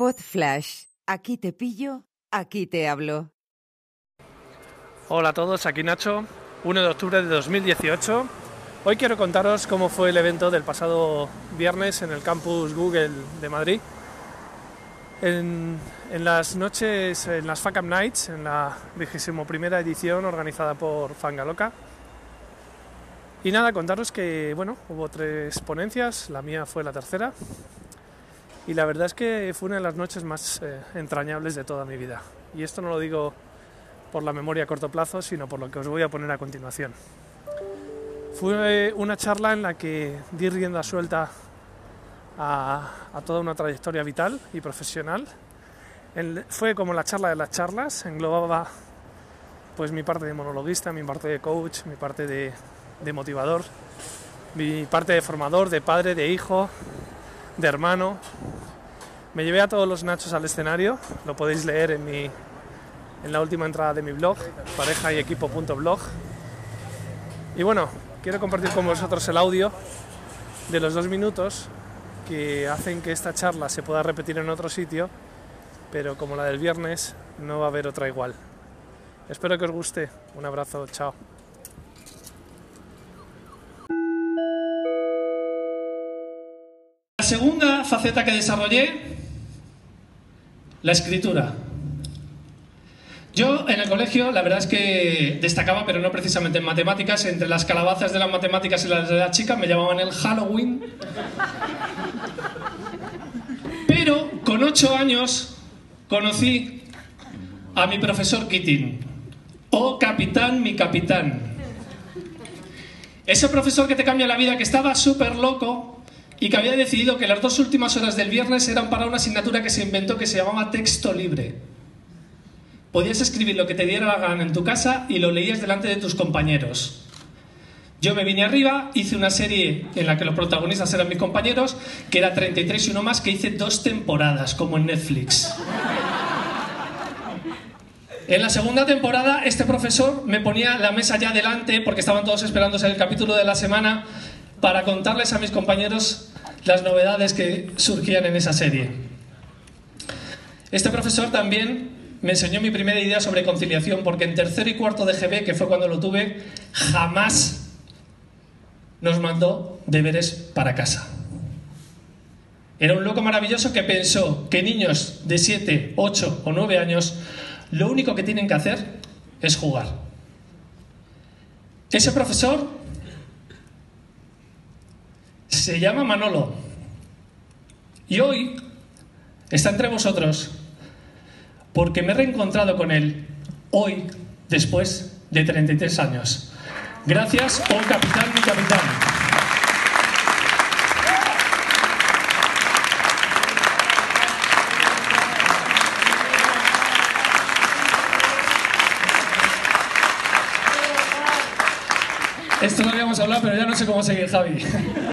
Pod Flash. Aquí te pillo, aquí te hablo. Hola a todos, aquí Nacho, 1 de octubre de 2018. Hoy quiero contaros cómo fue el evento del pasado viernes en el campus Google de Madrid. En, en las noches, en las FACAM Nights, en la 21 edición organizada por Fangaloca. Y nada, contaros que, bueno, hubo tres ponencias, la mía fue la tercera. Y la verdad es que fue una de las noches más eh, entrañables de toda mi vida. Y esto no lo digo por la memoria a corto plazo, sino por lo que os voy a poner a continuación. Fue una charla en la que di rienda suelta a, toda una trayectoria vital y profesional. Fue como la charla de las charlas, englobaba pues mi parte de monologuista, mi parte de coach, mi parte de motivador, mi parte de formador, de padre, de hijo, de hermano. Me llevé a todos los nachos al escenario, lo podéis leer en, mi, en la última entrada de mi blog, pareja y equipo.blog. Y bueno, quiero compartir con vosotros el audio de los dos minutos que hacen que esta charla se pueda repetir en otro sitio, pero como la del viernes no va a haber otra igual. Espero que os guste. Un abrazo, chao. La segunda faceta que desarrollé, la escritura. Yo en el colegio la verdad es que destacaba, pero no precisamente en matemáticas, entre las calabazas de las matemáticas y las de las chicas me llamaban el Halloween. Pero con ocho años conocí a mi profesor Keating. Oh capitán, mi capitán. Ese profesor que te cambia la vida, que estaba súper loco y que había decidido que las dos últimas horas del viernes eran para una asignatura que se inventó que se llamaba texto libre. Podías escribir lo que te diera la gana en tu casa y lo leías delante de tus compañeros. Yo me vine arriba, hice una serie en la que los protagonistas eran mis compañeros, que era 33 y uno más, que hice dos temporadas, como en Netflix. En la segunda temporada, este profesor me ponía la mesa ya delante, porque estaban todos esperándose el capítulo de la semana, para contarles a mis compañeros las novedades que surgían en esa serie. Este profesor también me enseñó mi primera idea sobre conciliación, porque en tercero y cuarto de GB, que fue cuando lo tuve, jamás nos mandó deberes para casa. Era un loco maravilloso que pensó que niños de 7, 8 o 9 años lo único que tienen que hacer es jugar. Ese profesor se llama Manolo y hoy está entre vosotros porque me he reencontrado con él hoy después de 33 años. Gracias, oh capitán, mi capitán. Esto lo habíamos hablado, pero ya no sé cómo seguir, Javi.